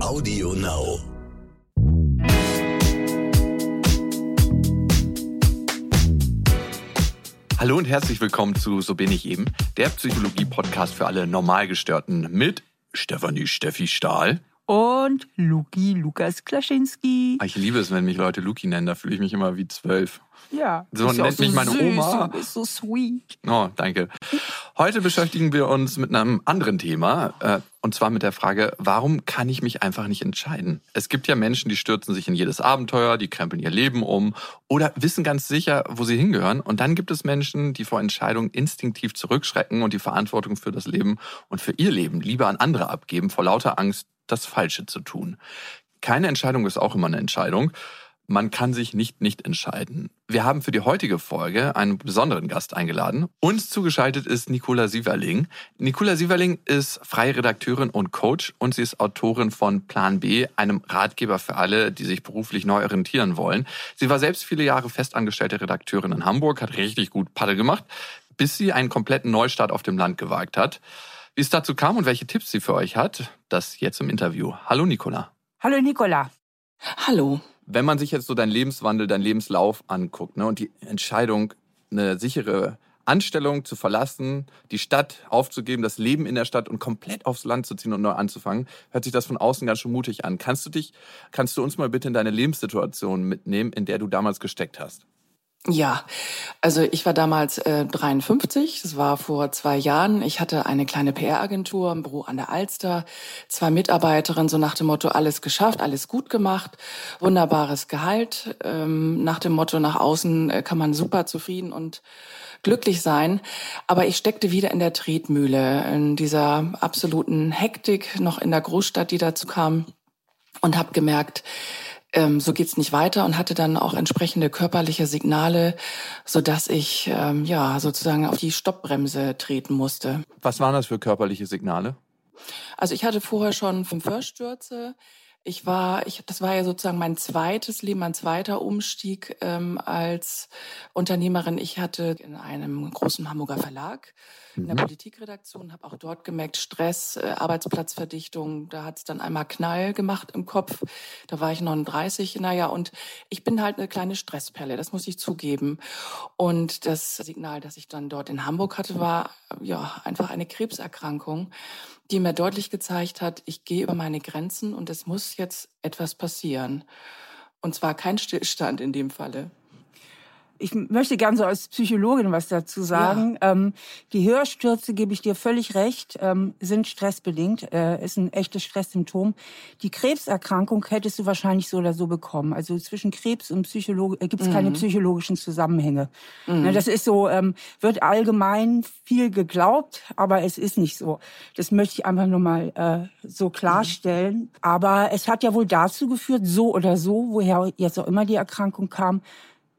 Audio Now. Hallo und herzlich willkommen zu So bin ich eben, der Psychologie-Podcast für alle Normalgestörten mit Stefanie Steffi Stahl. Und Luki Lukas Klaschinski. Ah, Ich liebe es, wenn mich Leute Luki nennen, da fühle ich mich immer wie zwölf. Ja. So bist ja nennt auch mich meine süß, Oma. Du bist so sweet. Oh, danke. Heute beschäftigen wir uns mit einem anderen Thema, äh, und zwar mit der Frage, warum kann ich mich einfach nicht entscheiden? Es gibt ja Menschen, die stürzen sich in jedes Abenteuer, die krempeln ihr Leben um oder wissen ganz sicher, wo sie hingehören. Und dann gibt es Menschen, die vor Entscheidungen instinktiv zurückschrecken und die Verantwortung für das Leben und für ihr Leben lieber an andere abgeben, vor lauter Angst, das Falsche zu tun. Keine Entscheidung ist auch immer eine Entscheidung. Man kann sich nicht nicht entscheiden. Wir haben für die heutige Folge einen besonderen Gast eingeladen. Uns zugeschaltet ist Nicola Sieverling. Nicola Sieverling ist freie Redakteurin und Coach und sie ist Autorin von Plan B, einem Ratgeber für alle, die sich beruflich neu orientieren wollen. Sie war selbst viele Jahre festangestellte Redakteurin in Hamburg, hat richtig gut Paddel gemacht, bis sie einen kompletten Neustart auf dem Land gewagt hat. Wie es dazu kam und welche Tipps sie für euch hat, das jetzt im Interview. Hallo Nicola. Hallo Nicola. Hallo. wenn man sich jetzt so deinen Lebenswandel, deinen Lebenslauf anguckt ne, und die Entscheidung, eine sichere Anstellung zu verlassen, die Stadt aufzugeben, das Leben in der Stadt und komplett aufs Land zu ziehen und neu anzufangen, hört sich das von außen ganz schön mutig an. Kannst du dich, kannst du uns mal bitte in deine Lebenssituation mitnehmen, in der du damals gesteckt hast? Ja, also ich war damals äh, 53, das war vor zwei Jahren. Ich hatte eine kleine PR-Agentur im Büro an der Alster, zwei Mitarbeiterinnen, so nach dem Motto, alles geschafft, alles gut gemacht, wunderbares Gehalt. Ähm, nach dem Motto, nach außen äh, kann man super zufrieden und glücklich sein. Aber ich steckte wieder in der Tretmühle, in dieser absoluten Hektik, noch in der Großstadt, die dazu kam und habe gemerkt, ähm, so geht's nicht weiter und hatte dann auch entsprechende körperliche Signale, so dass ich ähm, ja sozusagen auf die Stoppbremse treten musste. Was waren das für körperliche Signale? Also ich hatte vorher schon fünf Hörstürze. Ich war, ich, das war ja sozusagen mein zweites Leben, mein zweiter Umstieg ähm, als Unternehmerin. Ich hatte in einem großen Hamburger Verlag in der Politikredaktion, habe auch dort gemerkt, Stress, äh, Arbeitsplatzverdichtung, da hat es dann einmal Knall gemacht im Kopf. Da war ich 39, naja, und ich bin halt eine kleine Stressperle, das muss ich zugeben. Und das Signal, das ich dann dort in Hamburg hatte, war ja einfach eine Krebserkrankung, die mir deutlich gezeigt hat, ich gehe über meine Grenzen und es muss jetzt etwas passieren. Und zwar kein Stillstand in dem Falle. Ich möchte gern so als Psychologin was dazu sagen. Ähm, die Hörstürze, gebe ich dir völlig recht, ähm, sind stressbedingt, äh, ist ein echtes Stresssymptom. Die Krebserkrankung hättest du wahrscheinlich so oder so bekommen. Also zwischen Krebs und Psychologe äh, gibt es keine psychologischen Zusammenhänge. Ne, das ist so, ähm, wird allgemein viel geglaubt, aber es ist nicht so. Das möchte ich einfach nur mal äh, so klarstellen. Aber es hat ja wohl dazu geführt, so oder so, woher jetzt auch immer die Erkrankung kam,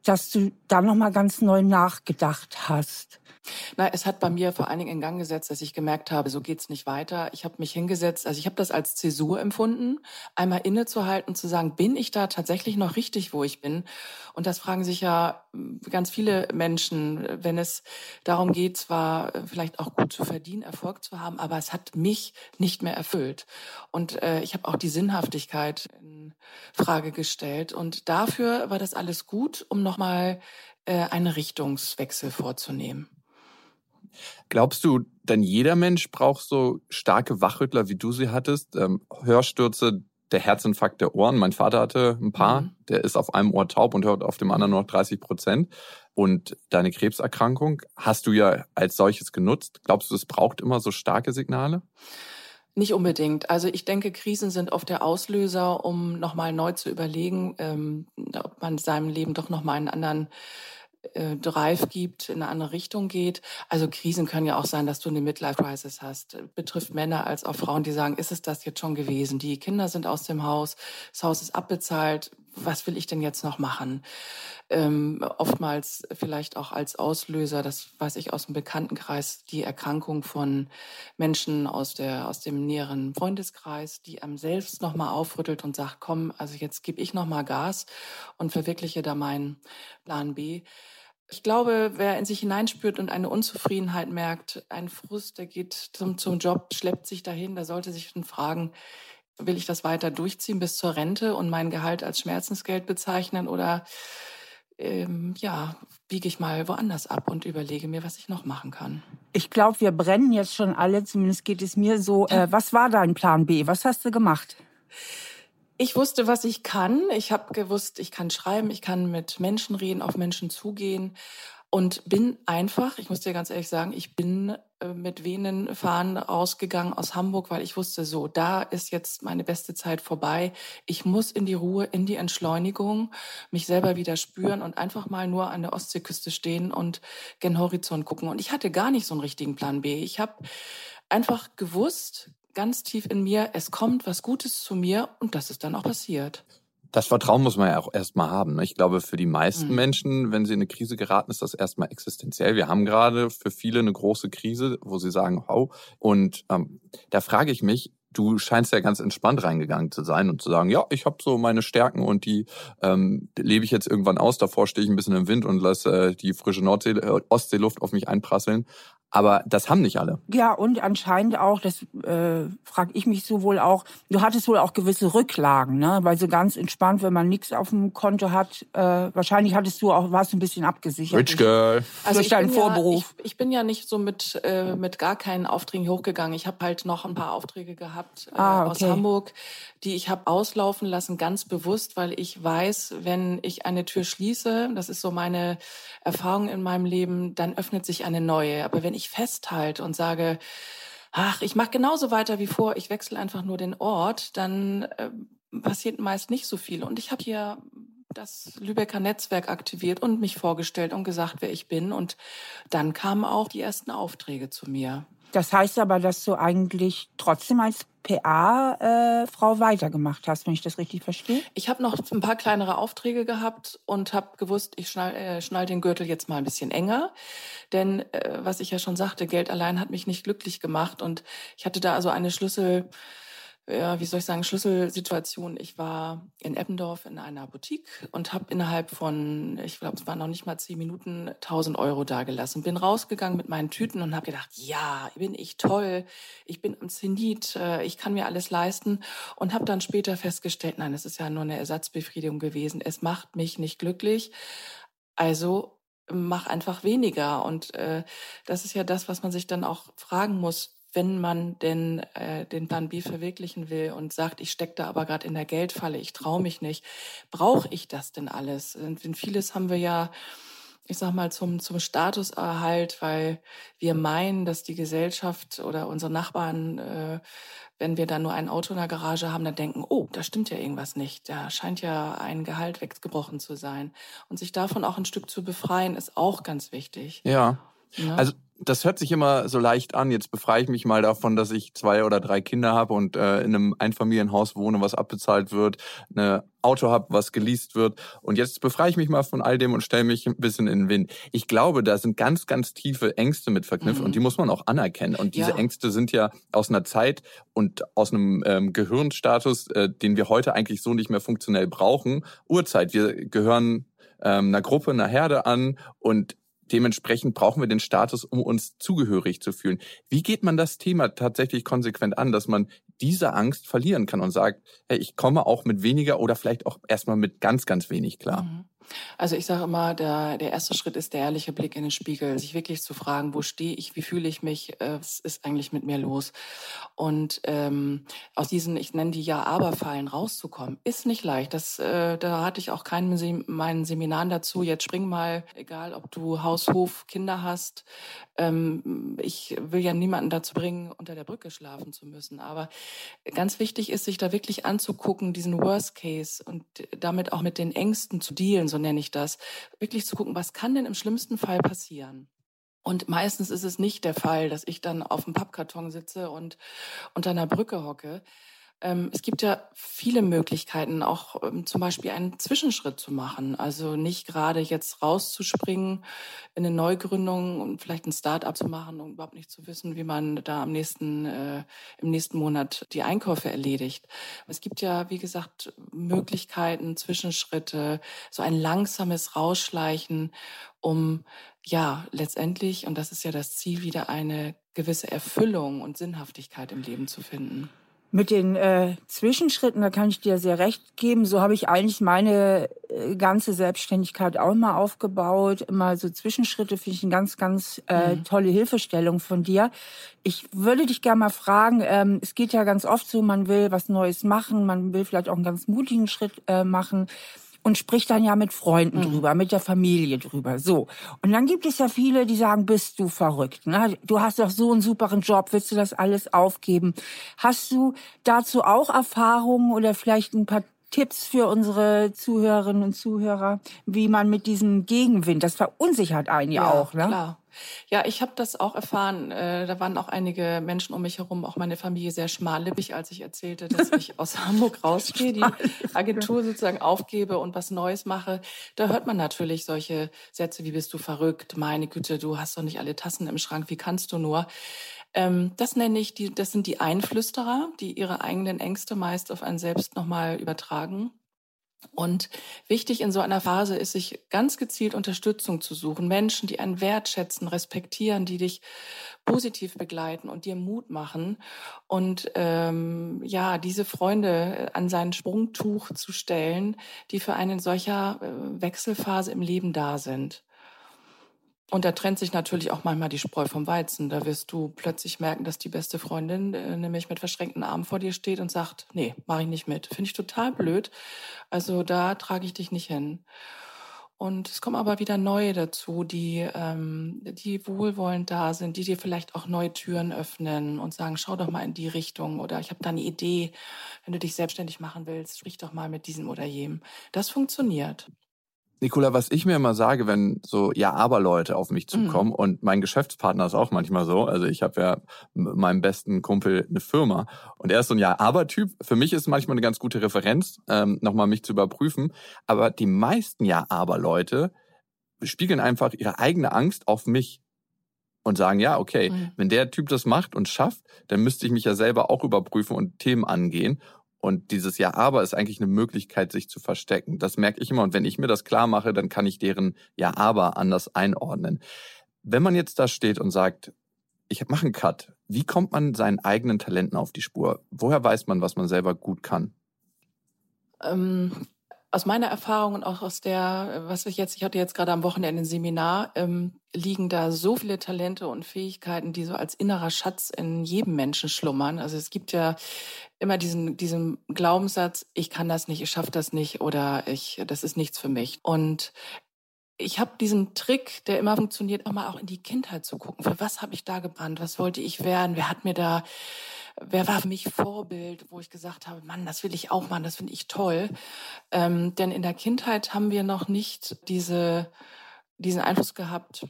dass du da noch mal ganz neu nachgedacht hast. Na, es hat bei mir vor allen Dingen in Gang gesetzt, dass ich gemerkt habe, so geht's nicht weiter. Ich habe mich hingesetzt, also ich habe das als Zäsur empfunden, einmal innezuhalten, zu sagen, bin ich da tatsächlich noch richtig, wo ich bin? Und das fragen sich ja ganz viele Menschen, wenn es darum geht, zwar vielleicht auch gut zu verdienen, Erfolg zu haben, aber es hat mich nicht mehr erfüllt. Und äh, ich habe auch die Sinnhaftigkeit in Frage gestellt. Und dafür war das alles gut, um nochmal äh, einen Richtungswechsel vorzunehmen. Glaubst du, denn jeder Mensch braucht so starke Wachrüttler, wie du sie hattest? Ähm, Hörstürze, der Herzinfarkt der Ohren. Mein Vater hatte ein paar. Mhm. Der ist auf einem Ohr taub und hört auf dem anderen nur noch 30 Prozent. Und deine Krebserkrankung hast du ja als solches genutzt. Glaubst du, es braucht immer so starke Signale? Nicht unbedingt. Also ich denke, Krisen sind oft der Auslöser, um nochmal neu zu überlegen, ähm, ob man seinem Leben doch nochmal einen anderen äh, Drive gibt, in eine andere Richtung geht. Also Krisen können ja auch sein, dass du eine Midlife-Crisis hast. Betrifft Männer als auch Frauen, die sagen, ist es das jetzt schon gewesen? Die Kinder sind aus dem Haus, das Haus ist abbezahlt. Was will ich denn jetzt noch machen? Ähm, oftmals vielleicht auch als Auslöser, das weiß ich aus dem Bekanntenkreis, die Erkrankung von Menschen aus der aus dem näheren Freundeskreis, die einem selbst noch mal aufrüttelt und sagt, komm, also jetzt gebe ich noch mal Gas und verwirkliche da meinen Plan B. Ich glaube, wer in sich hineinspürt und eine Unzufriedenheit merkt, ein Frust, der geht zum, zum Job, schleppt sich dahin, der sollte sich dann fragen, will ich das weiter durchziehen bis zur Rente und mein Gehalt als Schmerzensgeld bezeichnen oder ähm, ja, biege ich mal woanders ab und überlege mir, was ich noch machen kann. Ich glaube, wir brennen jetzt schon alle, zumindest geht es mir so. Äh, was war dein Plan B? Was hast du gemacht? Ich wusste, was ich kann. Ich habe gewusst, ich kann schreiben, ich kann mit Menschen reden, auf Menschen zugehen und bin einfach, ich muss dir ganz ehrlich sagen, ich bin äh, mit Venen fahren rausgegangen aus Hamburg, weil ich wusste, so, da ist jetzt meine beste Zeit vorbei. Ich muss in die Ruhe, in die Entschleunigung, mich selber wieder spüren und einfach mal nur an der Ostseeküste stehen und gen Horizont gucken. Und ich hatte gar nicht so einen richtigen Plan B. Ich habe einfach gewusst, ganz tief in mir, es kommt was Gutes zu mir und das ist dann auch passiert. Das Vertrauen muss man ja auch erstmal haben. Ne? Ich glaube, für die meisten mhm. Menschen, wenn sie in eine Krise geraten, ist das erstmal existenziell. Wir haben gerade für viele eine große Krise, wo sie sagen, hau. Und ähm, da frage ich mich, du scheinst ja ganz entspannt reingegangen zu sein und zu sagen, ja, ich habe so meine Stärken und die ähm, lebe ich jetzt irgendwann aus. Davor stehe ich ein bisschen im Wind und lasse äh, die frische Nordsee, äh, Ostseeluft auf mich einprasseln. Aber das haben nicht alle. Ja, und anscheinend auch, das äh, frage ich mich so wohl auch, du hattest wohl auch gewisse Rücklagen, ne? Weil so ganz entspannt, wenn man nichts auf dem Konto hat, äh, wahrscheinlich hattest du auch, warst du ein bisschen abgesichert. Rich Girl. Also durch deinen Vorberuf. Ja, ich, ich, bin ja nicht so mit, äh, mit gar keinen Aufträgen hochgegangen. Ich habe halt noch ein paar Aufträge gehabt äh, ah, okay. aus Hamburg, die ich habe auslaufen lassen, ganz bewusst, weil ich weiß, wenn ich eine Tür schließe, das ist so meine Erfahrung in meinem Leben, dann öffnet sich eine neue. Aber wenn ich festhalte und sage, ach, ich mache genauso weiter wie vor, ich wechsle einfach nur den Ort, dann äh, passiert meist nicht so viel. Und ich habe hier das Lübecker Netzwerk aktiviert und mich vorgestellt und gesagt, wer ich bin. Und dann kamen auch die ersten Aufträge zu mir. Das heißt aber, dass du eigentlich trotzdem als PA-Frau äh, weitergemacht hast, wenn ich das richtig verstehe? Ich habe noch ein paar kleinere Aufträge gehabt und habe gewusst, ich schnall, äh, schnall den Gürtel jetzt mal ein bisschen enger. Denn, äh, was ich ja schon sagte, Geld allein hat mich nicht glücklich gemacht. Und ich hatte da also eine Schlüssel ja, wie soll ich sagen, Schlüsselsituation. Ich war in Eppendorf in einer Boutique und habe innerhalb von, ich glaube, es waren noch nicht mal zehn Minuten, 1000 Euro dagelassen. Bin rausgegangen mit meinen Tüten und habe gedacht, ja, bin ich toll, ich bin am Zenit, äh, ich kann mir alles leisten. Und habe dann später festgestellt, nein, es ist ja nur eine Ersatzbefriedigung gewesen. Es macht mich nicht glücklich. Also mach einfach weniger. Und äh, das ist ja das, was man sich dann auch fragen muss wenn man denn äh, den Plan B verwirklichen will und sagt, ich stecke da aber gerade in der Geldfalle, ich traue mich nicht, brauche ich das denn alles? Denn vieles haben wir ja, ich sag mal, zum, zum Statuserhalt, weil wir meinen, dass die Gesellschaft oder unsere Nachbarn, äh, wenn wir da nur ein Auto in der Garage haben, dann denken, oh, da stimmt ja irgendwas nicht. Da scheint ja ein Gehalt weggebrochen zu sein. Und sich davon auch ein Stück zu befreien, ist auch ganz wichtig. Ja. Ja. Also das hört sich immer so leicht an. Jetzt befreie ich mich mal davon, dass ich zwei oder drei Kinder habe und äh, in einem Einfamilienhaus wohne, was abbezahlt wird, ein Auto habe, was geleast wird. Und jetzt befreie ich mich mal von all dem und stelle mich ein bisschen in den Wind. Ich glaube, da sind ganz, ganz tiefe Ängste mit verknüpft mhm. und die muss man auch anerkennen. Und diese ja. Ängste sind ja aus einer Zeit und aus einem ähm, Gehirnstatus, äh, den wir heute eigentlich so nicht mehr funktionell brauchen. Urzeit. Wir gehören ähm, einer Gruppe, einer Herde an und Dementsprechend brauchen wir den Status, um uns zugehörig zu fühlen. Wie geht man das Thema tatsächlich konsequent an, dass man diese Angst verlieren kann und sagt, hey, ich komme auch mit weniger oder vielleicht auch erstmal mit ganz, ganz wenig klar? Mhm. Also ich sage immer, der, der erste Schritt ist der ehrliche Blick in den Spiegel, sich wirklich zu fragen, wo stehe ich, wie fühle ich mich, äh, was ist eigentlich mit mir los? Und ähm, aus diesen, ich nenne die Ja-Aber-Fallen rauszukommen, ist nicht leicht. Das, äh, da hatte ich auch keinen Sem meinen Seminaren dazu. Jetzt spring mal, egal ob du Haus, Hof, Kinder hast. Ähm, ich will ja niemanden dazu bringen, unter der Brücke schlafen zu müssen. Aber ganz wichtig ist, sich da wirklich anzugucken, diesen Worst Case und damit auch mit den Ängsten zu dealen, so nenne ich das, wirklich zu gucken, was kann denn im schlimmsten Fall passieren? Und meistens ist es nicht der Fall, dass ich dann auf dem Pappkarton sitze und unter einer Brücke hocke, es gibt ja viele Möglichkeiten, auch ähm, zum Beispiel einen Zwischenschritt zu machen. Also nicht gerade jetzt rauszuspringen in eine Neugründung und vielleicht ein Start-up zu machen und überhaupt nicht zu wissen, wie man da am nächsten, äh, im nächsten Monat die Einkäufe erledigt. Es gibt ja, wie gesagt, Möglichkeiten, Zwischenschritte, so ein langsames Rausschleichen, um ja letztendlich, und das ist ja das Ziel, wieder eine gewisse Erfüllung und Sinnhaftigkeit im Leben zu finden. Mit den äh, Zwischenschritten, da kann ich dir sehr recht geben. So habe ich eigentlich meine äh, ganze Selbstständigkeit auch mal aufgebaut. Immer so Zwischenschritte finde ich eine ganz, ganz äh, mhm. tolle Hilfestellung von dir. Ich würde dich gerne mal fragen, ähm, es geht ja ganz oft so, man will was Neues machen, man will vielleicht auch einen ganz mutigen Schritt äh, machen und spricht dann ja mit Freunden mhm. drüber, mit der Familie drüber. So. Und dann gibt es ja viele, die sagen, bist du verrückt? Ne? Du hast doch so einen superen Job, willst du das alles aufgeben? Hast du dazu auch Erfahrungen oder vielleicht ein paar Tipps für unsere Zuhörerinnen und Zuhörer, wie man mit diesem Gegenwind, das verunsichert einen ja, ja auch, ne? Klar. Ja, ich habe das auch erfahren. Äh, da waren auch einige Menschen um mich herum, auch meine Familie sehr schmallippig, als ich erzählte, dass ich aus Hamburg rausgehe, die Agentur sozusagen aufgebe und was Neues mache. Da hört man natürlich solche Sätze wie bist du verrückt, meine Güte, du hast doch nicht alle Tassen im Schrank, wie kannst du nur? Ähm, das nenne ich die, das sind die Einflüsterer, die ihre eigenen Ängste meist auf einen selbst nochmal übertragen. Und wichtig in so einer Phase ist, sich ganz gezielt Unterstützung zu suchen. Menschen, die einen wertschätzen, respektieren, die dich positiv begleiten und dir Mut machen. Und ähm, ja, diese Freunde an sein Sprungtuch zu stellen, die für einen in solcher äh, Wechselphase im Leben da sind. Und da trennt sich natürlich auch manchmal die Spreu vom Weizen. Da wirst du plötzlich merken, dass die beste Freundin äh, nämlich mit verschränkten Armen vor dir steht und sagt, nee, mache ich nicht mit. Finde ich total blöd. Also da trage ich dich nicht hin. Und es kommen aber wieder neue dazu, die, ähm, die wohlwollend da sind, die dir vielleicht auch neue Türen öffnen und sagen, schau doch mal in die Richtung oder ich habe da eine Idee, wenn du dich selbstständig machen willst, sprich doch mal mit diesem oder jenem. Das funktioniert. Nicola, was ich mir immer sage, wenn so Ja-Aber-Leute auf mich zukommen mhm. und mein Geschäftspartner ist auch manchmal so, also ich habe ja meinem besten Kumpel eine Firma und er ist so ein Ja-Aber-Typ. Für mich ist manchmal eine ganz gute Referenz, ähm, nochmal mich zu überprüfen. Aber die meisten Ja-Aber-Leute spiegeln einfach ihre eigene Angst auf mich und sagen, ja, okay, mhm. wenn der Typ das macht und schafft, dann müsste ich mich ja selber auch überprüfen und Themen angehen. Und dieses Ja, aber ist eigentlich eine Möglichkeit, sich zu verstecken. Das merke ich immer. Und wenn ich mir das klar mache, dann kann ich deren Ja, aber anders einordnen. Wenn man jetzt da steht und sagt, ich mache einen Cut, wie kommt man seinen eigenen Talenten auf die Spur? Woher weiß man, was man selber gut kann? Ähm, aus meiner Erfahrung und auch aus der, was ich jetzt, ich hatte jetzt gerade am Wochenende ein Seminar, ähm, liegen da so viele Talente und Fähigkeiten, die so als innerer Schatz in jedem Menschen schlummern. Also es gibt ja immer diesen, diesen Glaubenssatz, ich kann das nicht, ich schaffe das nicht oder ich, das ist nichts für mich. Und ich habe diesen Trick, der immer funktioniert, auch mal auch in die Kindheit zu gucken. Für was habe ich da gebrannt? Was wollte ich werden? Wer hat mir da wer war für mich Vorbild, wo ich gesagt habe, Mann, das will ich auch machen, das finde ich toll. Ähm, denn in der Kindheit haben wir noch nicht diese, diesen Einfluss gehabt,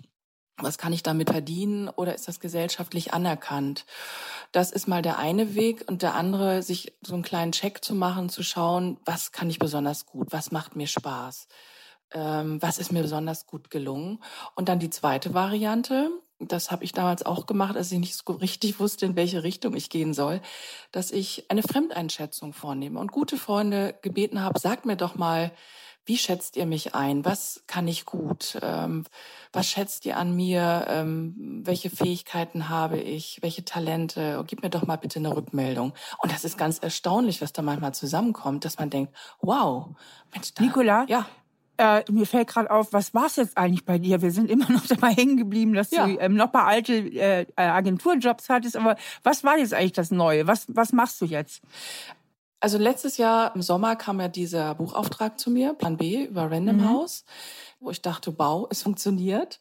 was kann ich damit verdienen oder ist das gesellschaftlich anerkannt? Das ist mal der eine Weg und der andere, sich so einen kleinen Check zu machen, zu schauen, was kann ich besonders gut, was macht mir Spaß, ähm, was ist mir besonders gut gelungen. Und dann die zweite Variante, das habe ich damals auch gemacht, als ich nicht so richtig wusste, in welche Richtung ich gehen soll, dass ich eine Fremdeinschätzung vornehme und gute Freunde gebeten habe, sagt mir doch mal, wie schätzt ihr mich ein? Was kann ich gut? Ähm, was schätzt ihr an mir? Ähm, welche Fähigkeiten habe ich? Welche Talente? Gib mir doch mal bitte eine Rückmeldung. Und das ist ganz erstaunlich, was da manchmal zusammenkommt, dass man denkt, wow, Mensch, da, Nicola, ja. Äh, mir fällt gerade auf, was war es jetzt eigentlich bei dir? Wir sind immer noch dabei hängen geblieben, dass ja. du ähm, noch paar alte äh, Agenturjobs hattest. Aber was war jetzt eigentlich das Neue? Was, was machst du jetzt? Also letztes Jahr im Sommer kam ja dieser Buchauftrag zu mir, Plan B, über Random mhm. House, wo ich dachte, wow, es funktioniert.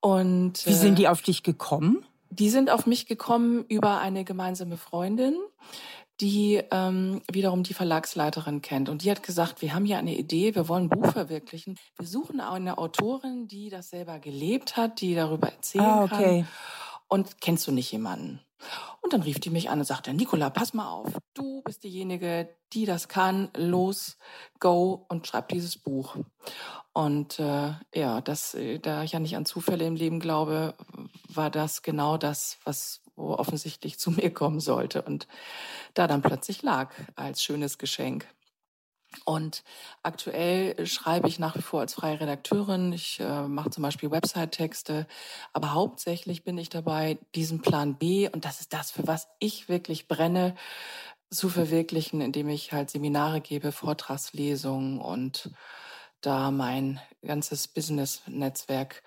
Und wie sind die auf dich gekommen? Die sind auf mich gekommen über eine gemeinsame Freundin, die ähm, wiederum die Verlagsleiterin kennt. Und die hat gesagt, wir haben hier eine Idee, wir wollen ein Buch verwirklichen. Wir suchen eine Autorin, die das selber gelebt hat, die darüber erzählen ah, okay. kann. Und kennst du nicht jemanden? Und dann rief die mich an und sagte, Nicola, pass mal auf, du bist diejenige, die das kann, los, go und schreib dieses Buch. Und äh, ja, das, äh, da ich ja nicht an Zufälle im Leben glaube, war das genau das, was wo offensichtlich zu mir kommen sollte und da dann plötzlich lag als schönes Geschenk. Und aktuell schreibe ich nach wie vor als freie Redakteurin. Ich äh, mache zum Beispiel Website-Texte. Aber hauptsächlich bin ich dabei, diesen Plan B, und das ist das, für was ich wirklich brenne, zu verwirklichen, indem ich halt Seminare gebe, Vortragslesungen und da mein ganzes Business-Netzwerk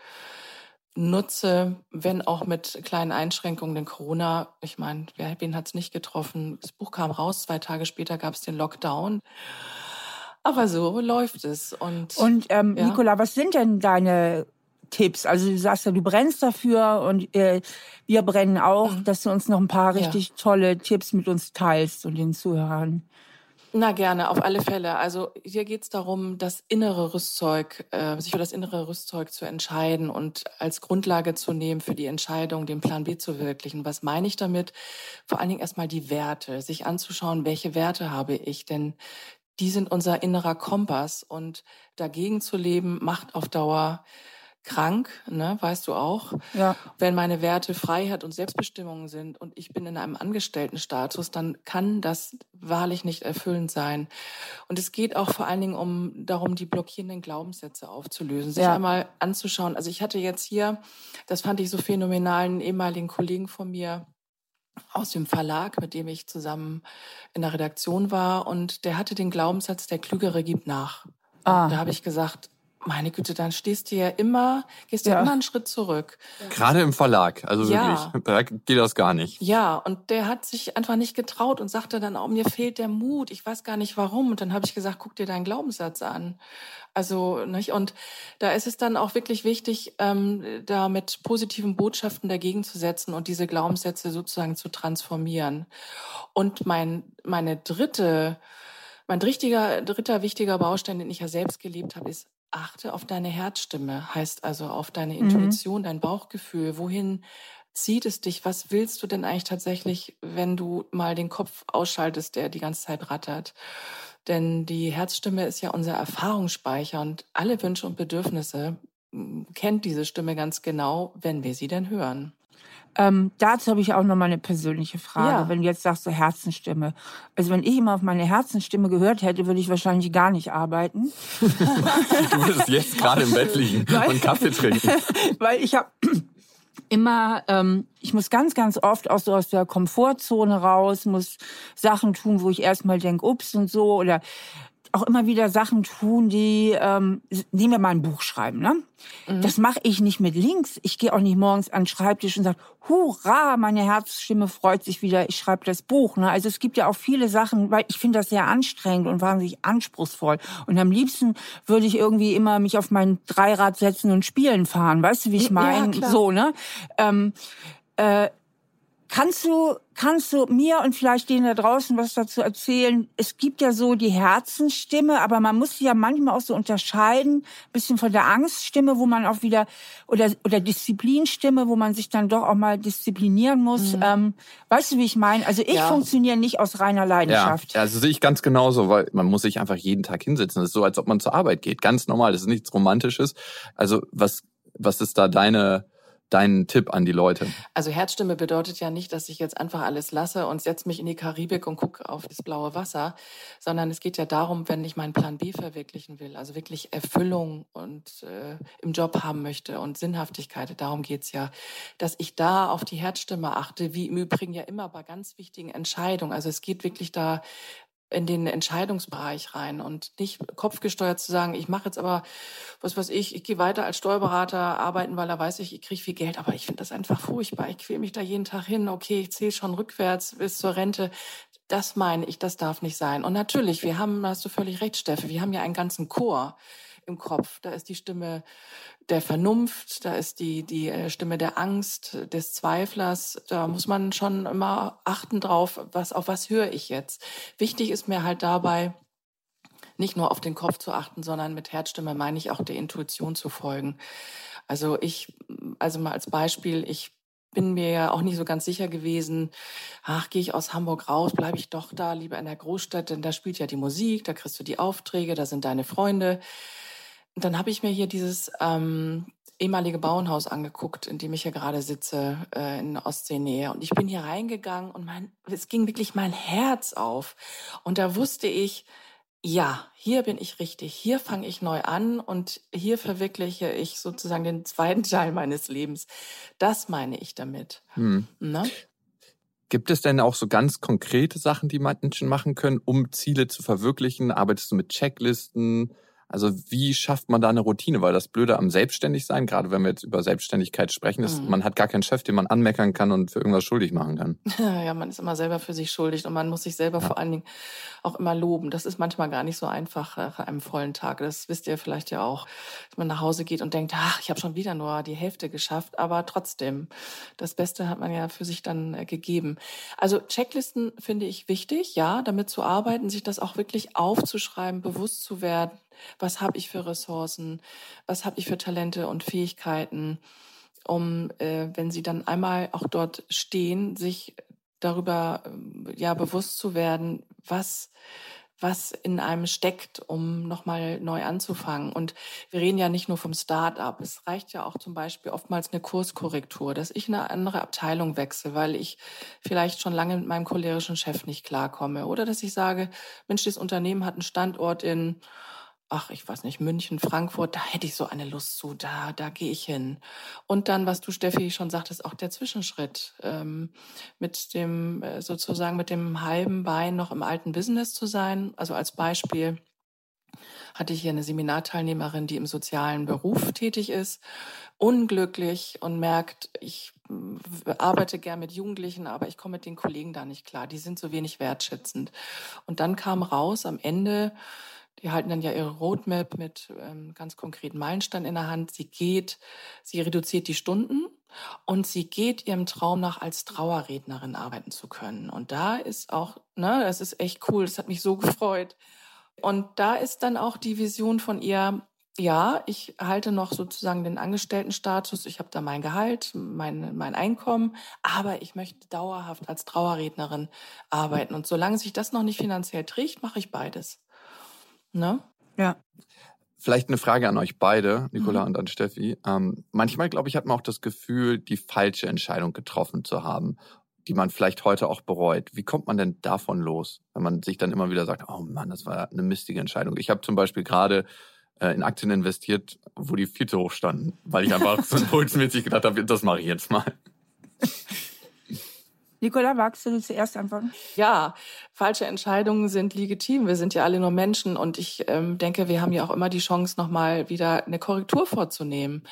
nutze, wenn auch mit kleinen Einschränkungen, denn Corona, ich meine, wen hat es nicht getroffen? Das Buch kam raus, zwei Tage später gab es den Lockdown. Aber so läuft es. Und, und ähm, ja? Nicola, was sind denn deine Tipps? Also du sagst ja, du brennst dafür und äh, wir brennen auch, mhm. dass du uns noch ein paar richtig ja. tolle Tipps mit uns teilst und den Zuhörern. Na gerne, auf alle Fälle. Also hier geht es darum, das innere Rüstzeug, äh, sich für das innere Rüstzeug zu entscheiden und als Grundlage zu nehmen für die Entscheidung, den Plan B zu verwirklichen. Was meine ich damit? Vor allen Dingen erstmal die Werte, sich anzuschauen, welche Werte habe ich, denn die sind unser innerer Kompass und dagegen zu leben macht auf Dauer krank, ne, weißt du auch. Ja. Wenn meine Werte Freiheit und Selbstbestimmung sind und ich bin in einem Angestelltenstatus, dann kann das wahrlich nicht erfüllend sein. Und es geht auch vor allen Dingen um darum, die blockierenden Glaubenssätze aufzulösen, sich ja. einmal anzuschauen. Also ich hatte jetzt hier, das fand ich so phänomenal, einen ehemaligen Kollegen von mir, aus dem Verlag, mit dem ich zusammen in der Redaktion war. Und der hatte den Glaubenssatz, der Klügere gibt nach. Ah. Da habe ich gesagt, meine Güte, dann stehst du ja immer, gehst ja, ja immer einen Schritt zurück. Gerade im Verlag, also ja. wirklich, da geht das gar nicht. Ja, und der hat sich einfach nicht getraut und sagte dann auch, mir fehlt der Mut, ich weiß gar nicht warum. Und dann habe ich gesagt, guck dir deinen Glaubenssatz an. Also, nicht? Und da ist es dann auch wirklich wichtig, ähm, da mit positiven Botschaften dagegen zu setzen und diese Glaubenssätze sozusagen zu transformieren. Und mein, meine dritte, mein dritter, dritter wichtiger Baustein, den ich ja selbst gelebt habe, ist, achte auf deine Herzstimme, heißt also auf deine mhm. Intuition, mhm. dein Bauchgefühl. Wohin zieht es dich? Was willst du denn eigentlich tatsächlich, wenn du mal den Kopf ausschaltest, der die ganze Zeit rattert? Denn die Herzstimme ist ja unser Erfahrungsspeicher und alle Wünsche und Bedürfnisse hm, kennt diese Stimme ganz genau, wenn wir sie denn hören. Ähm, dazu habe ich auch noch mal eine persönliche Frage. Ja. Wenn du jetzt sagst, so Herzenstimme. Also wenn ich immer auf meine Herzenstimme gehört hätte, würde ich wahrscheinlich gar nicht arbeiten. du würdest jetzt gerade im Bett liegen weil, und Kaffee trinken. Weil ich habe immer, ähm, ich muss ganz, ganz oft auch so aus der Komfortzone raus, muss Sachen tun, wo ich erstmal denke, ups und so oder auch immer wieder Sachen tun, die, ähm, nehmen wir mal ein Buch schreiben, ne? Mhm. Das mache ich nicht mit links. Ich gehe auch nicht morgens an den Schreibtisch und sage, hurra, meine Herzstimme freut sich wieder, ich schreibe das Buch. Ne? Also es gibt ja auch viele Sachen, weil ich finde das sehr anstrengend und wahnsinnig anspruchsvoll. Und am liebsten würde ich irgendwie immer mich auf mein Dreirad setzen und spielen fahren. Weißt du, wie ich meine? Ja, so, ne? Ähm, äh, Kannst du, kannst du mir und vielleicht denen da draußen was dazu erzählen? Es gibt ja so die Herzensstimme, aber man muss sie ja manchmal auch so unterscheiden, bisschen von der Angststimme, wo man auch wieder, oder, oder Disziplinstimme, wo man sich dann doch auch mal disziplinieren muss. Mhm. Ähm, weißt du, wie ich meine? Also ich ja. funktioniere nicht aus reiner Leidenschaft. Ja, also sehe ich ganz genauso, weil man muss sich einfach jeden Tag hinsetzen. Das ist so, als ob man zur Arbeit geht. Ganz normal. Das ist nichts Romantisches. Also was, was ist da deine, deinen Tipp an die Leute? Also Herzstimme bedeutet ja nicht, dass ich jetzt einfach alles lasse und setze mich in die Karibik und gucke auf das blaue Wasser, sondern es geht ja darum, wenn ich meinen Plan B verwirklichen will, also wirklich Erfüllung und äh, im Job haben möchte und Sinnhaftigkeit, darum geht's ja, dass ich da auf die Herzstimme achte, wie im Übrigen ja immer bei ganz wichtigen Entscheidungen. Also es geht wirklich da in den Entscheidungsbereich rein und nicht kopfgesteuert zu sagen, ich mache jetzt aber, was weiß ich, ich gehe weiter als Steuerberater arbeiten, weil er weiß ich, ich kriege viel Geld, aber ich finde das einfach furchtbar. Ich quäle mich da jeden Tag hin, okay, ich zähle schon rückwärts bis zur Rente. Das meine ich, das darf nicht sein. Und natürlich, wir haben, hast du völlig recht, Steffi, wir haben ja einen ganzen Chor im Kopf. Da ist die Stimme der Vernunft, da ist die, die äh, Stimme der Angst, des Zweiflers. Da muss man schon immer achten drauf, was, auf was höre ich jetzt. Wichtig ist mir halt dabei, nicht nur auf den Kopf zu achten, sondern mit Herzstimme meine ich auch der Intuition zu folgen. Also ich, also mal als Beispiel, ich bin mir ja auch nicht so ganz sicher gewesen, ach, gehe ich aus Hamburg raus, bleibe ich doch da, lieber in der Großstadt, denn da spielt ja die Musik, da kriegst du die Aufträge, da sind deine Freunde. Dann habe ich mir hier dieses ähm, ehemalige Bauernhaus angeguckt, in dem ich hier gerade sitze, äh, in Ostseenähe. Und ich bin hier reingegangen und mein, es ging wirklich mein Herz auf. Und da wusste ich, ja, hier bin ich richtig, hier fange ich neu an und hier verwirkliche ich sozusagen den zweiten Teil meines Lebens. Das meine ich damit. Hm. Ne? Gibt es denn auch so ganz konkrete Sachen, die Menschen machen können, um Ziele zu verwirklichen? Arbeitest du mit Checklisten? Also wie schafft man da eine Routine? Weil das Blöde am Selbstständigsein, gerade wenn wir jetzt über Selbstständigkeit sprechen, ist, mhm. man hat gar keinen Chef, den man anmeckern kann und für irgendwas schuldig machen kann. Ja, man ist immer selber für sich schuldig und man muss sich selber ja. vor allen Dingen auch immer loben. Das ist manchmal gar nicht so einfach nach einem vollen Tag. Das wisst ihr vielleicht ja auch, dass man nach Hause geht und denkt, ach, ich habe schon wieder nur die Hälfte geschafft, aber trotzdem, das Beste hat man ja für sich dann äh, gegeben. Also Checklisten finde ich wichtig, ja, damit zu arbeiten, sich das auch wirklich aufzuschreiben, bewusst zu werden was habe ich für Ressourcen? Was habe ich für Talente und Fähigkeiten? Um, äh, wenn sie dann einmal auch dort stehen, sich darüber äh, ja bewusst zu werden, was was in einem steckt, um nochmal neu anzufangen. Und wir reden ja nicht nur vom Start-up. Es reicht ja auch zum Beispiel oftmals eine Kurskorrektur, dass ich eine andere Abteilung wechsle, weil ich vielleicht schon lange mit meinem cholerischen Chef nicht klarkomme. Oder dass ich sage, Mensch, das Unternehmen hat einen Standort in ach, ich weiß nicht, München, Frankfurt, da hätte ich so eine Lust zu, da, da gehe ich hin. Und dann, was du, Steffi, schon sagtest, auch der Zwischenschritt, ähm, mit dem, äh, sozusagen mit dem halben Bein noch im alten Business zu sein. Also als Beispiel hatte ich hier eine Seminarteilnehmerin, die im sozialen Beruf tätig ist, unglücklich und merkt, ich arbeite gern mit Jugendlichen, aber ich komme mit den Kollegen da nicht klar. Die sind so wenig wertschätzend. Und dann kam raus am Ende, die halten dann ja ihre Roadmap mit ähm, ganz konkreten Meilensteinen in der Hand. Sie geht, sie reduziert die Stunden und sie geht ihrem Traum nach, als Trauerrednerin arbeiten zu können. Und da ist auch, ne, das ist echt cool, das hat mich so gefreut. Und da ist dann auch die Vision von ihr, ja, ich halte noch sozusagen den Angestelltenstatus, ich habe da mein Gehalt, mein, mein Einkommen, aber ich möchte dauerhaft als Trauerrednerin arbeiten. Und solange sich das noch nicht finanziell trägt, mache ich beides. Ne? Ja. Vielleicht eine Frage an euch beide, Nicola mhm. und an Steffi. Ähm, manchmal, glaube ich, hat man auch das Gefühl, die falsche Entscheidung getroffen zu haben, die man vielleicht heute auch bereut. Wie kommt man denn davon los, wenn man sich dann immer wieder sagt, oh Mann, das war eine mistige Entscheidung. Ich habe zum Beispiel gerade äh, in Aktien investiert, wo die viel zu hoch standen, weil ich einfach so impulsmäßig gedacht habe, das mache ich jetzt mal. Nicola, magst du zuerst antworten? Ja, falsche Entscheidungen sind legitim. Wir sind ja alle nur Menschen und ich ähm, denke, wir haben ja auch immer die Chance, nochmal wieder eine Korrektur vorzunehmen.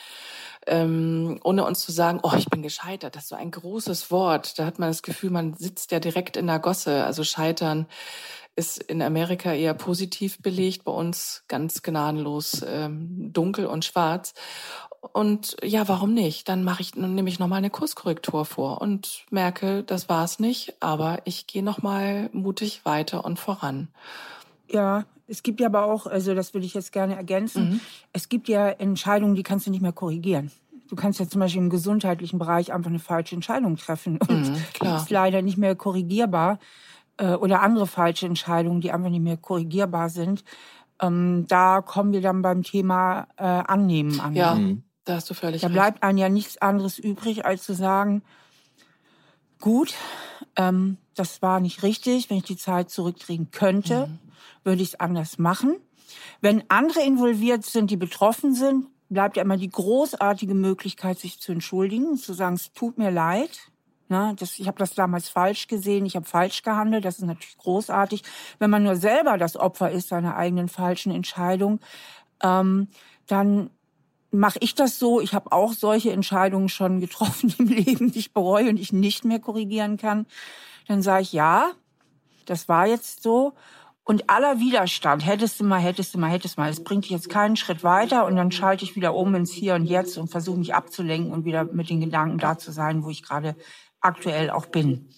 Ähm, ohne uns zu sagen, oh, ich bin gescheitert. Das ist so ein großes Wort. Da hat man das Gefühl, man sitzt ja direkt in der Gosse. Also scheitern ist in Amerika eher positiv belegt, bei uns ganz gnadenlos ähm, dunkel und schwarz. Und ja, warum nicht? Dann mache ich, nehme ich nochmal eine Kurskorrektur vor und merke, das war's nicht, aber ich gehe nochmal mutig weiter und voran. Ja, es gibt ja aber auch, also das würde ich jetzt gerne ergänzen, mhm. es gibt ja Entscheidungen, die kannst du nicht mehr korrigieren. Du kannst ja zum Beispiel im gesundheitlichen Bereich einfach eine falsche Entscheidung treffen und mhm, ist leider nicht mehr korrigierbar äh, oder andere falsche Entscheidungen, die einfach nicht mehr korrigierbar sind. Ähm, da kommen wir dann beim Thema äh, Annehmen an. Ja. Mhm. Da hast du völlig Da recht. bleibt einem ja nichts anderes übrig, als zu sagen, gut, ähm, das war nicht richtig. Wenn ich die Zeit zurückdrehen könnte, mhm. würde ich es anders machen. Wenn andere involviert sind, die betroffen sind, bleibt ja immer die großartige Möglichkeit, sich zu entschuldigen, zu sagen, es tut mir leid. Na, das, ich habe das damals falsch gesehen, ich habe falsch gehandelt. Das ist natürlich großartig. Wenn man nur selber das Opfer ist seiner eigenen falschen Entscheidung, ähm, dann mache ich das so. Ich habe auch solche Entscheidungen schon getroffen im Leben, die ich bereue und ich nicht mehr korrigieren kann. Dann sage ich, ja, das war jetzt so. Und aller Widerstand, hättest du mal, hättest du mal, hättest du mal, es bringt dich jetzt keinen Schritt weiter und dann schalte ich wieder um ins Hier und Jetzt und versuche mich abzulenken und wieder mit den Gedanken da zu sein, wo ich gerade aktuell auch bin.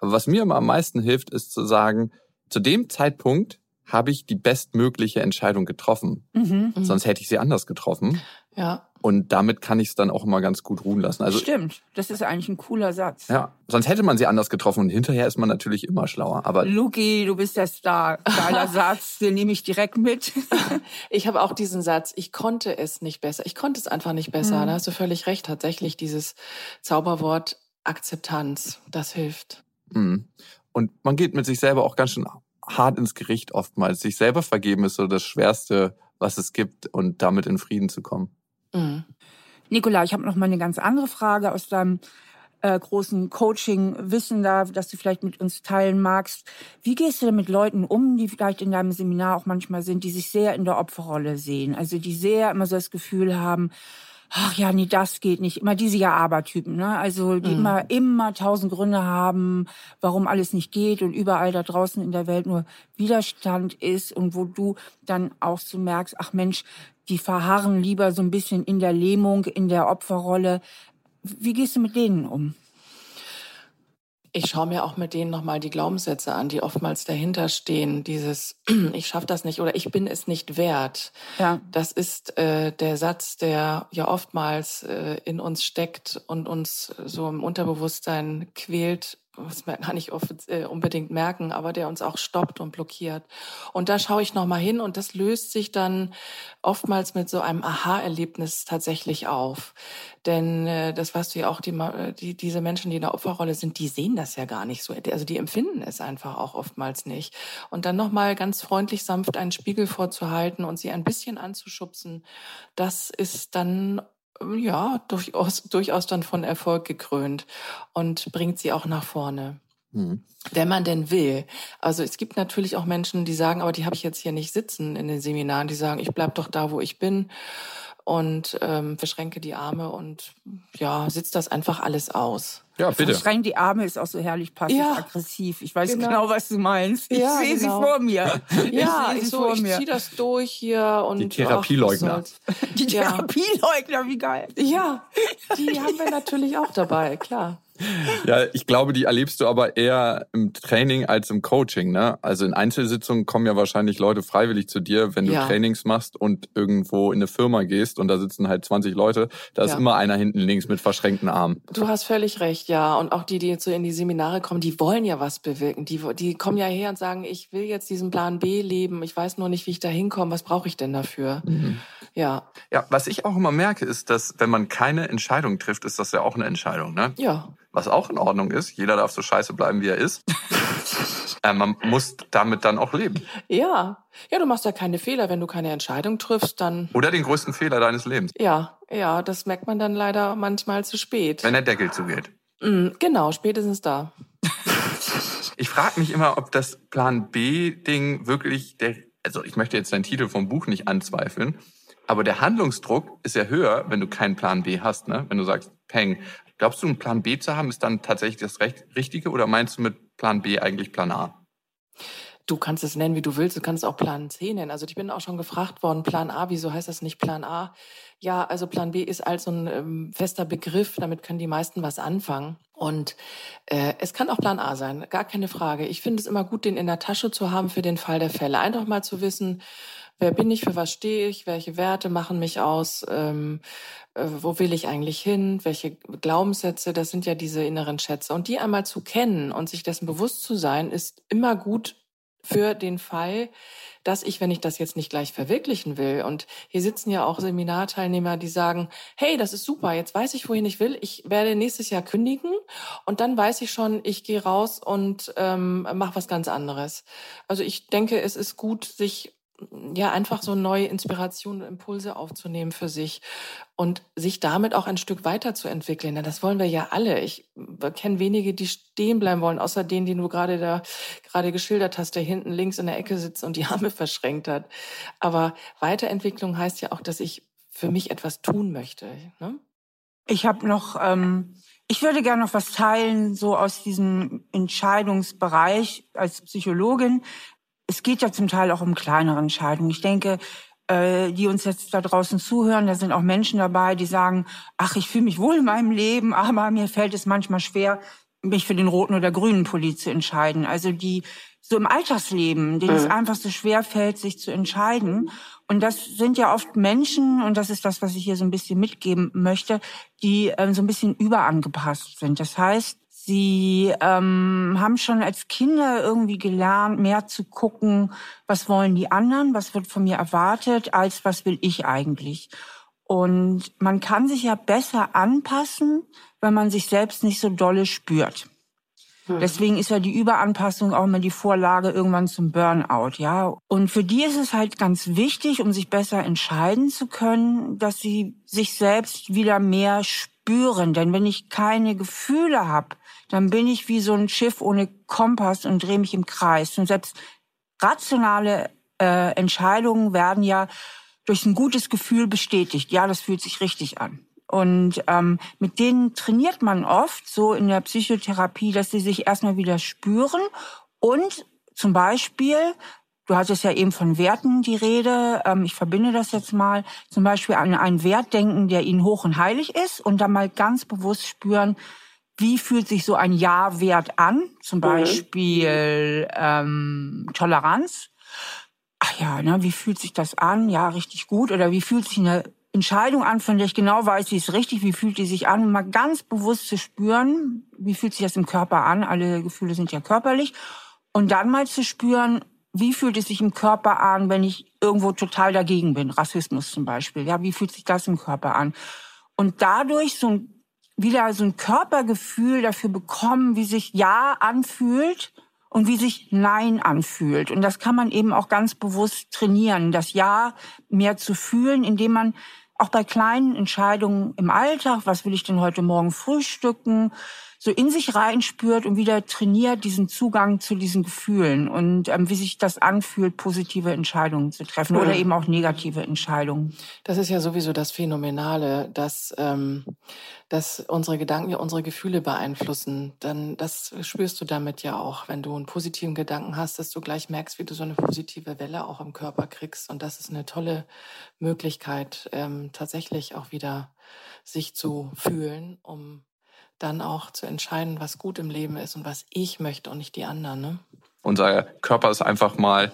Was mir immer am meisten hilft, ist zu sagen, zu dem Zeitpunkt habe ich die bestmögliche Entscheidung getroffen. Mhm. Sonst hätte ich sie anders getroffen. Ja. Und damit kann ich es dann auch immer ganz gut ruhen lassen. Also, Stimmt, das ist eigentlich ein cooler Satz. Ja, sonst hätte man sie anders getroffen und hinterher ist man natürlich immer schlauer. Aber Luki, du bist der Star. Geiler Satz, den nehme ich direkt mit. ich habe auch diesen Satz, ich konnte es nicht besser. Ich konnte es einfach nicht besser. Mhm. Da hast du völlig recht. Tatsächlich dieses Zauberwort Akzeptanz, das hilft. Mhm. Und man geht mit sich selber auch ganz schön hart ins Gericht oftmals. Sich selber vergeben ist so das Schwerste, was es gibt und damit in Frieden zu kommen. Mhm. Nicola, ich habe noch mal eine ganz andere Frage aus deinem äh, großen Coaching-Wissen da, das du vielleicht mit uns teilen magst. Wie gehst du denn mit Leuten um, die vielleicht in deinem Seminar auch manchmal sind, die sich sehr in der Opferrolle sehen? Also die sehr immer so das Gefühl haben, ach ja, nee, das geht nicht. Immer diese Ja-Aber-Typen, ne? Also die mhm. immer, immer tausend Gründe haben, warum alles nicht geht und überall da draußen in der Welt nur Widerstand ist und wo du dann auch so merkst, ach Mensch, die verharren lieber so ein bisschen in der Lähmung, in der Opferrolle. Wie gehst du mit denen um? Ich schaue mir auch mit denen nochmal die Glaubenssätze an, die oftmals dahinter stehen. Dieses Ich schaffe das nicht oder ich bin es nicht wert. Ja. Das ist äh, der Satz, der ja oftmals äh, in uns steckt und uns so im Unterbewusstsein quält was wir gar nicht äh, unbedingt merken, aber der uns auch stoppt und blockiert. Und da schaue ich nochmal hin und das löst sich dann oftmals mit so einem Aha-Erlebnis tatsächlich auf. Denn äh, das weißt du ja auch, die, äh, die, diese Menschen, die in der Opferrolle sind, die sehen das ja gar nicht so. Also die empfinden es einfach auch oftmals nicht. Und dann nochmal ganz freundlich, sanft einen Spiegel vorzuhalten und sie ein bisschen anzuschubsen, das ist dann ja, durchaus, durchaus dann von Erfolg gekrönt und bringt sie auch nach vorne. Mhm. Wenn man denn will. Also es gibt natürlich auch Menschen, die sagen, aber die habe ich jetzt hier nicht sitzen in den Seminaren, die sagen, ich bleib doch da, wo ich bin und ähm, verschränke die Arme und ja, sitzt das einfach alles aus. Ja, bitte. Verschränke die Arme ist auch so herrlich passiv-aggressiv. Ja, ich weiß genau. genau. was du meinst. Ich ja, sehe genau. sie vor mir. Ja, ich, ich, so, ich ziehe das durch hier und die Therapieleugner. Die Therapieleugner, wie geil. Ja, die haben wir natürlich auch dabei, klar. Ja, ich glaube, die erlebst du aber eher im Training als im Coaching. Ne? Also in Einzelsitzungen kommen ja wahrscheinlich Leute freiwillig zu dir, wenn du ja. Trainings machst und irgendwo in eine Firma gehst und da sitzen halt 20 Leute. Da ist ja. immer einer hinten links mit verschränkten Armen. Du hast völlig recht, ja. Und auch die, die jetzt so in die Seminare kommen, die wollen ja was bewirken. Die, die kommen ja her und sagen, ich will jetzt diesen Plan B leben. Ich weiß nur nicht, wie ich da hinkomme. Was brauche ich denn dafür? Mhm. Ja. Ja, was ich auch immer merke, ist, dass wenn man keine Entscheidung trifft, ist das ja auch eine Entscheidung. Ne? Ja was auch in Ordnung ist. Jeder darf so scheiße bleiben, wie er ist. äh, man muss damit dann auch leben. Ja, ja, du machst ja keine Fehler, wenn du keine Entscheidung triffst, dann. Oder den größten Fehler deines Lebens. Ja, ja, das merkt man dann leider manchmal zu spät. Wenn der Deckel zugeht. Mm, genau, spätestens da. ich frage mich immer, ob das Plan B-Ding wirklich der, also ich möchte jetzt deinen Titel vom Buch nicht anzweifeln, aber der Handlungsdruck ist ja höher, wenn du keinen Plan B hast, ne? Wenn du sagst, Peng, Glaubst du, einen Plan B zu haben, ist dann tatsächlich das Richtige oder meinst du mit Plan B eigentlich Plan A? Du kannst es nennen, wie du willst. Du kannst es auch Plan C nennen. Also ich bin auch schon gefragt worden, Plan A, wieso heißt das nicht Plan A? Ja, also Plan B ist so ein ähm, fester Begriff. Damit können die meisten was anfangen. Und äh, es kann auch Plan A sein, gar keine Frage. Ich finde es immer gut, den in der Tasche zu haben für den Fall der Fälle. Einfach mal zu wissen, wer bin ich, für was stehe ich, welche Werte machen mich aus, ähm, äh, wo will ich eigentlich hin, welche Glaubenssätze, das sind ja diese inneren Schätze. Und die einmal zu kennen und sich dessen bewusst zu sein, ist immer gut für den Fall, dass ich, wenn ich das jetzt nicht gleich verwirklichen will, und hier sitzen ja auch Seminarteilnehmer, die sagen, hey, das ist super, jetzt weiß ich, wohin ich will, ich werde nächstes Jahr kündigen und dann weiß ich schon, ich gehe raus und ähm, mache was ganz anderes. Also ich denke, es ist gut, sich ja einfach so neue Inspirationen und Impulse aufzunehmen für sich und sich damit auch ein Stück weiterzuentwickeln. Denn das wollen wir ja alle. Ich kenne wenige, die stehen bleiben wollen, außer denen, die du gerade da gerade geschildert hast, der hinten links in der Ecke sitzt und die Arme verschränkt hat. Aber Weiterentwicklung heißt ja auch, dass ich für mich etwas tun möchte. Ne? Ich habe noch, ähm, ich würde gerne noch was teilen, so aus diesem Entscheidungsbereich als Psychologin es geht ja zum Teil auch um kleinere Entscheidungen. Ich denke, äh, die uns jetzt da draußen zuhören, da sind auch Menschen dabei, die sagen, ach, ich fühle mich wohl in meinem Leben, aber mir fällt es manchmal schwer, mich für den roten oder grünen Pulli zu entscheiden. Also die so im Alltagsleben, denen mhm. es einfach so schwer fällt, sich zu entscheiden. Und das sind ja oft Menschen, und das ist das, was ich hier so ein bisschen mitgeben möchte, die ähm, so ein bisschen überangepasst sind. Das heißt, Sie ähm, haben schon als Kinder irgendwie gelernt, mehr zu gucken, was wollen die anderen, was wird von mir erwartet, als was will ich eigentlich. Und man kann sich ja besser anpassen, wenn man sich selbst nicht so dolle spürt. Mhm. Deswegen ist ja die Überanpassung auch immer die Vorlage irgendwann zum Burnout, ja. Und für die ist es halt ganz wichtig, um sich besser entscheiden zu können, dass sie sich selbst wieder mehr spüren. Denn wenn ich keine Gefühle habe, dann bin ich wie so ein Schiff ohne Kompass und drehe mich im Kreis. Und selbst rationale äh, Entscheidungen werden ja durch ein gutes Gefühl bestätigt. Ja, das fühlt sich richtig an. Und ähm, mit denen trainiert man oft so in der Psychotherapie, dass sie sich erstmal wieder spüren und zum Beispiel Du hattest ja eben von Werten die Rede. Ähm, ich verbinde das jetzt mal zum Beispiel an einen Wert denken, der Ihnen hoch und heilig ist und dann mal ganz bewusst spüren, wie fühlt sich so ein Ja-Wert an? Zum mhm. Beispiel ähm, Toleranz. Ach ja, ne, wie fühlt sich das an? Ja, richtig gut. Oder wie fühlt sich eine Entscheidung an, von der ich genau weiß, sie ist richtig, wie fühlt die sich an, mal ganz bewusst zu spüren, wie fühlt sich das im Körper an, alle Gefühle sind ja körperlich, und dann mal zu spüren, wie fühlt es sich im Körper an, wenn ich irgendwo total dagegen bin, Rassismus zum Beispiel, ja, wie fühlt sich das im Körper an? Und dadurch so ein, wieder so ein Körpergefühl dafür bekommen, wie sich Ja anfühlt und wie sich Nein anfühlt. Und das kann man eben auch ganz bewusst trainieren, das Ja mehr zu fühlen, indem man auch bei kleinen Entscheidungen im Alltag, was will ich denn heute Morgen frühstücken, so in sich reinspürt und wieder trainiert diesen Zugang zu diesen Gefühlen und ähm, wie sich das anfühlt, positive Entscheidungen zu treffen oder eben auch negative Entscheidungen. Das ist ja sowieso das Phänomenale, dass, ähm, dass unsere Gedanken ja unsere Gefühle beeinflussen. Dann das spürst du damit ja auch, wenn du einen positiven Gedanken hast, dass du gleich merkst, wie du so eine positive Welle auch im Körper kriegst. Und das ist eine tolle Möglichkeit, ähm, tatsächlich auch wieder sich zu fühlen, um dann auch zu entscheiden, was gut im Leben ist und was ich möchte und nicht die anderen. Ne? Unser Körper ist einfach mal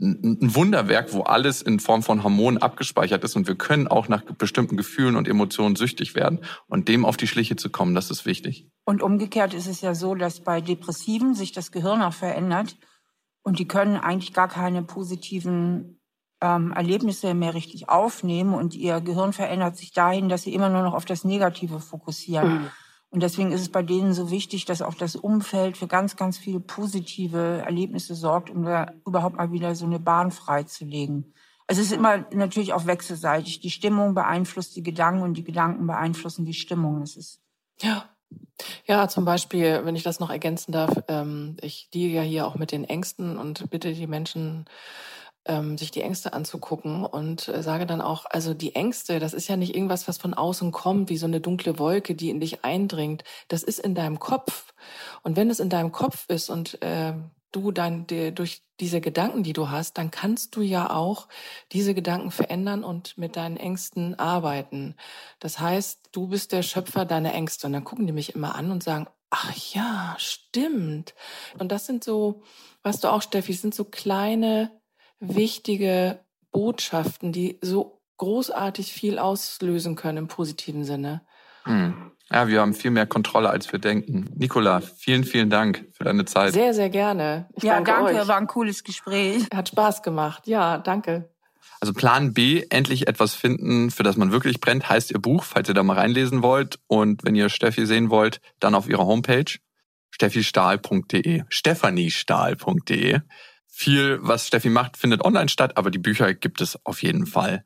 ein Wunderwerk, wo alles in Form von Hormonen abgespeichert ist und wir können auch nach bestimmten Gefühlen und Emotionen süchtig werden und dem auf die Schliche zu kommen, das ist wichtig. Und umgekehrt ist es ja so, dass bei Depressiven sich das Gehirn auch verändert und die können eigentlich gar keine positiven ähm, Erlebnisse mehr richtig aufnehmen und ihr Gehirn verändert sich dahin, dass sie immer nur noch auf das Negative fokussieren. Mhm. Und deswegen ist es bei denen so wichtig, dass auch das Umfeld für ganz, ganz viele positive Erlebnisse sorgt, um da überhaupt mal wieder so eine Bahn freizulegen. Es ist immer natürlich auch wechselseitig. Die Stimmung beeinflusst die Gedanken und die Gedanken beeinflussen die Stimmung. Das ist ja. Ja, zum Beispiel, wenn ich das noch ergänzen darf, ähm, ich deal ja hier auch mit den Ängsten und bitte die Menschen ähm, sich die Ängste anzugucken und äh, sage dann auch, also die Ängste, das ist ja nicht irgendwas, was von außen kommt, wie so eine dunkle Wolke, die in dich eindringt. Das ist in deinem Kopf. Und wenn es in deinem Kopf ist und äh, du dann die, durch diese Gedanken, die du hast, dann kannst du ja auch diese Gedanken verändern und mit deinen Ängsten arbeiten. Das heißt, du bist der Schöpfer deiner Ängste. Und dann gucken die mich immer an und sagen, ach ja, stimmt. Und das sind so, weißt du auch, Steffi, sind so kleine wichtige Botschaften, die so großartig viel auslösen können im positiven Sinne. Hm. Ja, wir haben viel mehr Kontrolle, als wir denken. Nicola, vielen, vielen Dank für deine Zeit. Sehr, sehr gerne. Ich ja, danke, danke euch. war ein cooles Gespräch. Hat Spaß gemacht. Ja, danke. Also Plan B, endlich etwas finden, für das man wirklich brennt, heißt ihr Buch, falls ihr da mal reinlesen wollt. Und wenn ihr Steffi sehen wollt, dann auf ihrer Homepage steffistahl.de, stephaniestahl.de. Viel, was Steffi macht, findet online statt, aber die Bücher gibt es auf jeden Fall.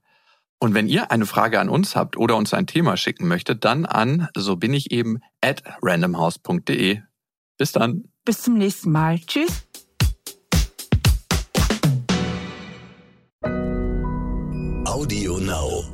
Und wenn ihr eine Frage an uns habt oder uns ein Thema schicken möchtet, dann an so bin ich eben at randomhouse.de. Bis dann. Bis zum nächsten Mal. Tschüss. Audio Now.